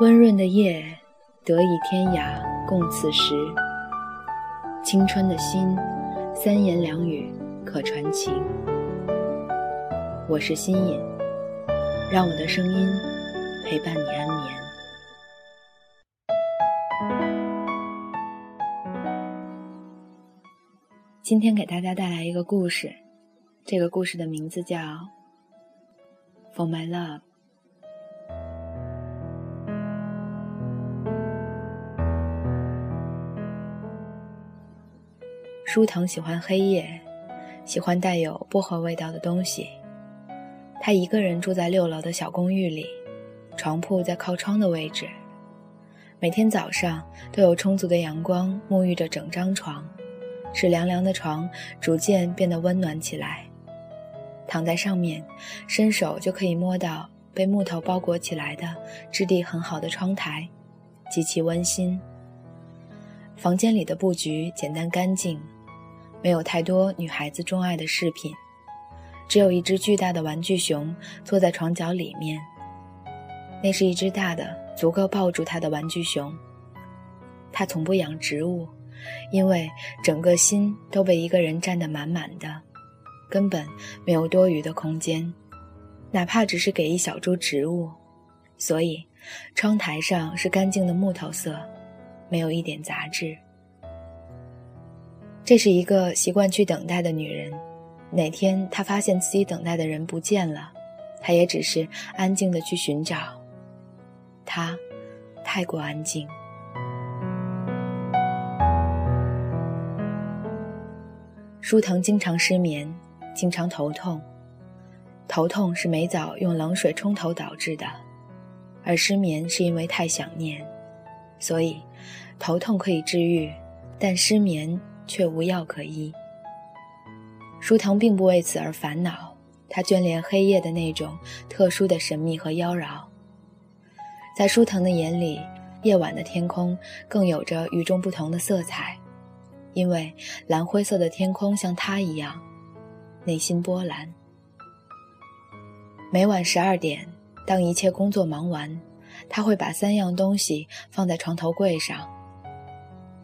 温润的夜，得以天涯共此时。青春的心，三言两语可传情。我是新颖，让我的声音陪伴你安眠。今天给大家带来一个故事，这个故事的名字叫《For My Love》。舒腾喜欢黑夜，喜欢带有薄荷味道的东西。他一个人住在六楼的小公寓里，床铺在靠窗的位置。每天早上都有充足的阳光沐浴着整张床，使凉凉的床逐渐变得温暖起来。躺在上面，伸手就可以摸到被木头包裹起来的质地很好的窗台，极其温馨。房间里的布局简单干净。没有太多女孩子钟爱的饰品，只有一只巨大的玩具熊坐在床角里面。那是一只大的、足够抱住它的玩具熊。他从不养植物，因为整个心都被一个人占得满满的，根本没有多余的空间，哪怕只是给一小株植物。所以，窗台上是干净的木头色，没有一点杂质。这是一个习惯去等待的女人。哪天她发现自己等待的人不见了，她也只是安静的去寻找。她太过安静。舒腾经常失眠，经常头痛。头痛是每早用冷水冲头导致的，而失眠是因为太想念。所以，头痛可以治愈，但失眠。却无药可医。舒腾并不为此而烦恼，他眷恋黑夜的那种特殊的神秘和妖娆。在舒腾的眼里，夜晚的天空更有着与众不同的色彩，因为蓝灰色的天空像他一样，内心波澜。每晚十二点，当一切工作忙完，他会把三样东西放在床头柜上：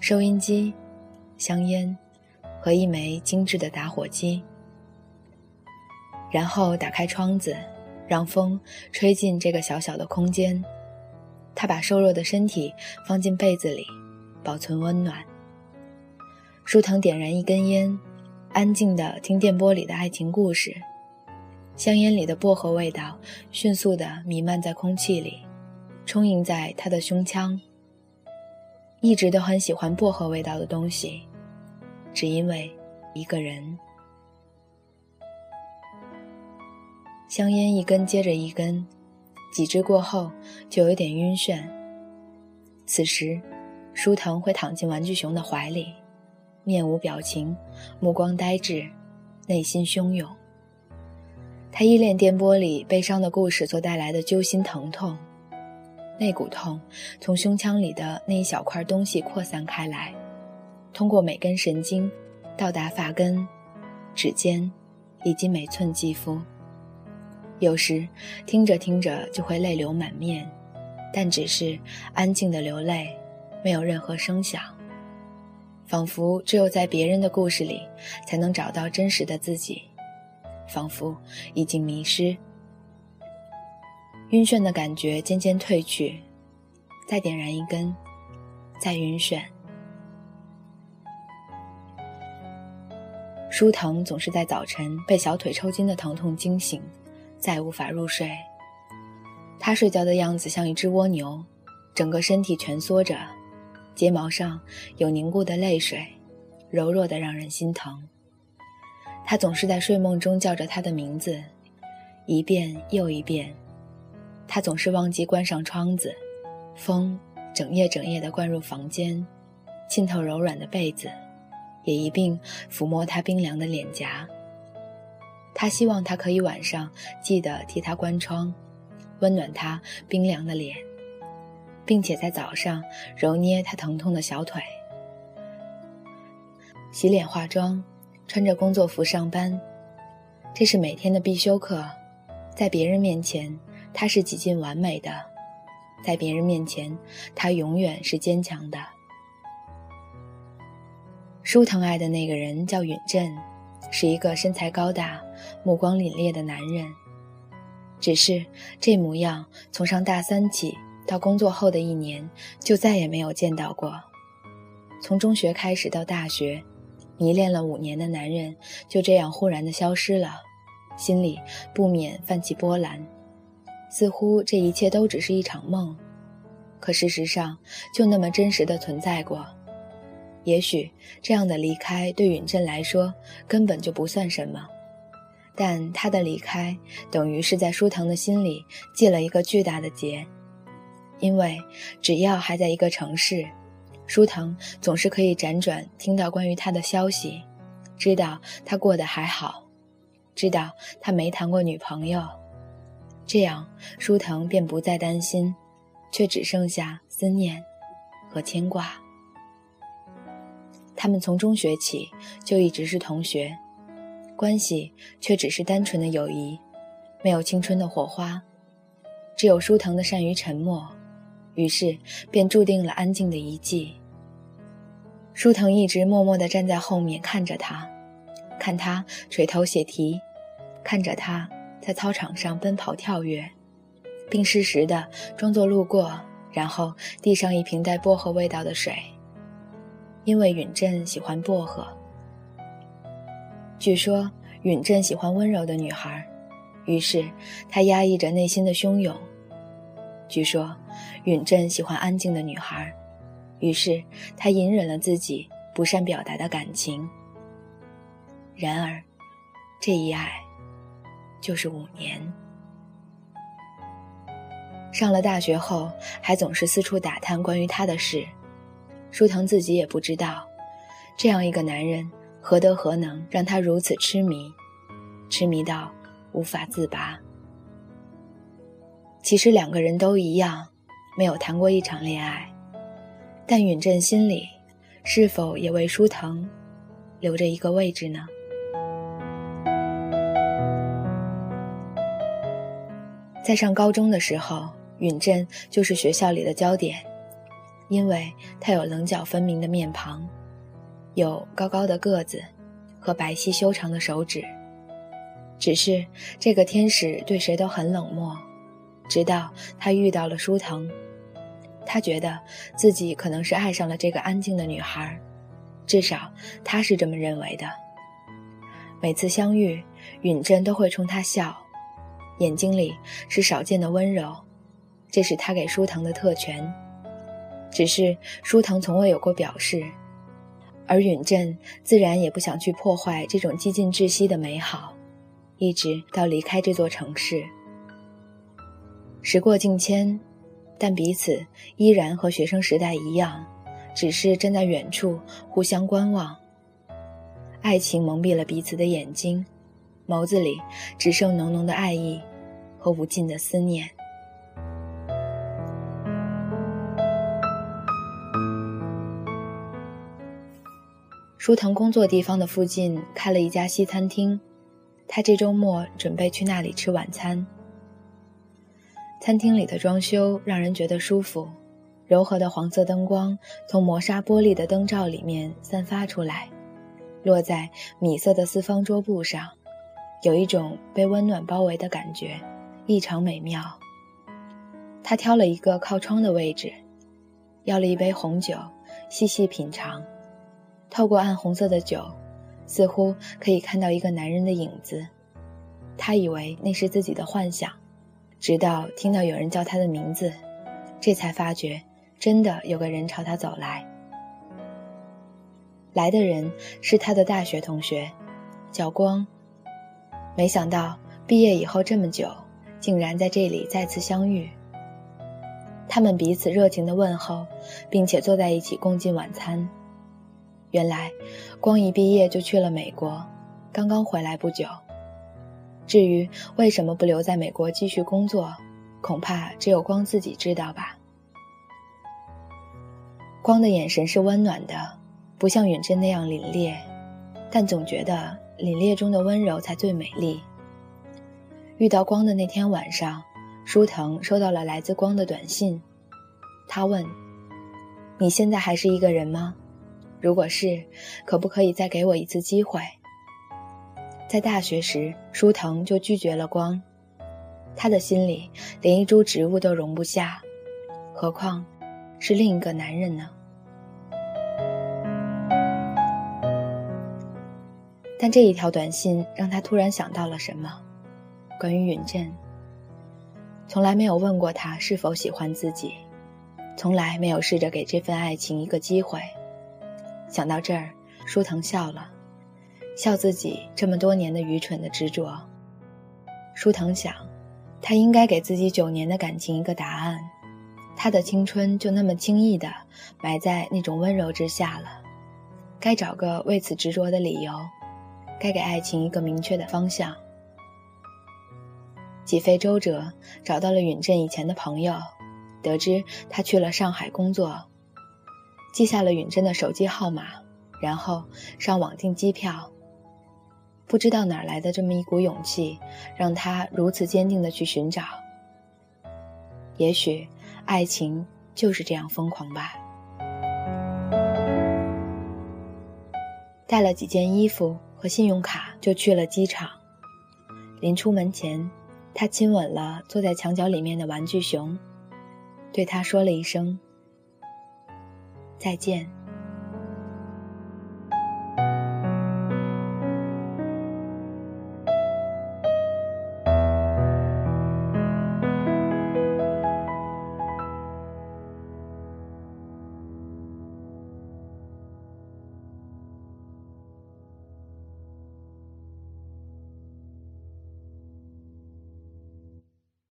收音机。香烟和一枚精致的打火机，然后打开窗子，让风吹进这个小小的空间。他把瘦弱的身体放进被子里，保存温暖。舒腾点燃一根烟，安静地听电波里的爱情故事。香烟里的薄荷味道迅速地弥漫在空气里，充盈在他的胸腔。一直都很喜欢薄荷味道的东西，只因为一个人。香烟一根接着一根，几支过后就有点晕眩。此时，舒腾会躺进玩具熊的怀里，面无表情，目光呆滞，内心汹涌。他依恋电波里悲伤的故事所带来的揪心疼痛。那股痛从胸腔里的那一小块东西扩散开来，通过每根神经，到达发根、指尖，以及每寸肌肤。有时听着听着就会泪流满面，但只是安静的流泪，没有任何声响，仿佛只有在别人的故事里才能找到真实的自己，仿佛已经迷失。晕眩的感觉渐渐褪去，再点燃一根，再晕眩。舒腾总是在早晨被小腿抽筋的疼痛惊醒，再无法入睡。他睡觉的样子像一只蜗牛，整个身体蜷缩着，睫毛上有凝固的泪水，柔弱的让人心疼。他总是在睡梦中叫着他的名字，一遍又一遍。他总是忘记关上窗子，风整夜整夜地灌入房间，浸透柔软的被子，也一并抚摸他冰凉的脸颊。他希望他可以晚上记得替他关窗，温暖他冰凉的脸，并且在早上揉捏他疼痛的小腿。洗脸化妆，穿着工作服上班，这是每天的必修课，在别人面前。他是几近完美的，在别人面前，他永远是坚强的。舒腾爱的那个人叫允镇，是一个身材高大、目光凛冽的男人。只是这模样，从上大三起到工作后的一年，就再也没有见到过。从中学开始到大学，迷恋了五年的男人就这样忽然的消失了，心里不免泛起波澜，似乎这一切都只是一场梦，可事实上就那么真实的存在过。也许这样的离开对允镇来说根本就不算什么。但他的离开，等于是在舒腾的心里系了一个巨大的结，因为只要还在一个城市，舒腾总是可以辗转听到关于他的消息，知道他过得还好，知道他没谈过女朋友，这样舒腾便不再担心，却只剩下思念和牵挂。他们从中学起就一直是同学。关系却只是单纯的友谊，没有青春的火花，只有舒腾的善于沉默，于是便注定了安静的一季。舒腾一直默默地站在后面看着他，看他垂头写题，看着他在操场上奔跑跳跃，并适时地装作路过，然后递上一瓶带薄荷味道的水，因为允镇喜欢薄荷。据说允镇喜欢温柔的女孩，于是他压抑着内心的汹涌。据说允镇喜欢安静的女孩，于是他隐忍了自己不善表达的感情。然而，这一爱就是五年。上了大学后，还总是四处打探关于他的事，舒腾自己也不知道，这样一个男人。何德何能让他如此痴迷，痴迷到无法自拔？其实两个人都一样，没有谈过一场恋爱，但允镇心里是否也为舒腾留着一个位置呢？在上高中的时候，允镇就是学校里的焦点，因为他有棱角分明的面庞。有高高的个子和白皙修长的手指，只是这个天使对谁都很冷漠，直到他遇到了舒腾，他觉得自己可能是爱上了这个安静的女孩，至少他是这么认为的。每次相遇，允镇都会冲他笑，眼睛里是少见的温柔，这是他给舒腾的特权，只是舒腾从未有过表示。而允镇自然也不想去破坏这种几近窒息的美好，一直到离开这座城市。时过境迁，但彼此依然和学生时代一样，只是站在远处互相观望。爱情蒙蔽了彼此的眼睛，眸子里只剩浓浓的爱意和无尽的思念。舒腾工作地方的附近开了一家西餐厅，他这周末准备去那里吃晚餐。餐厅里的装修让人觉得舒服，柔和的黄色灯光从磨砂玻璃的灯罩里面散发出来，落在米色的四方桌布上，有一种被温暖包围的感觉，异常美妙。他挑了一个靠窗的位置，要了一杯红酒，细细品尝。透过暗红色的酒，似乎可以看到一个男人的影子。他以为那是自己的幻想，直到听到有人叫他的名字，这才发觉真的有个人朝他走来。来的人是他的大学同学，叫光。没想到毕业以后这么久，竟然在这里再次相遇。他们彼此热情的问候，并且坐在一起共进晚餐。原来，光一毕业就去了美国，刚刚回来不久。至于为什么不留在美国继续工作，恐怕只有光自己知道吧。光的眼神是温暖的，不像允珍那样凛冽，但总觉得凛冽中的温柔才最美丽。遇到光的那天晚上，舒腾收到了来自光的短信，他问：“你现在还是一个人吗？如果是，可不可以再给我一次机会？”在大学时，舒腾就拒绝了光，他的心里连一株植物都容不下，何况是另一个男人呢？但这一条短信让他突然想到了什么，关于允镇。从来没有问过他是否喜欢自己，从来没有试着给这份爱情一个机会。想到这儿，舒腾笑了，笑自己这么多年的愚蠢的执着。舒腾想，他应该给自己九年的感情一个答案，他的青春就那么轻易的埋在那种温柔之下了，该找个为此执着的理由，该给爱情一个明确的方向。几费周折，找到了允镇以前的朋友，得知他去了上海工作，记下了允真的手机号码，然后上网订机票。不知道哪来的这么一股勇气，让他如此坚定地去寻找。也许，爱情就是这样疯狂吧。带了几件衣服和信用卡，就去了机场。临出门前。他亲吻了坐在墙角里面的玩具熊，对他说了一声：“再见。”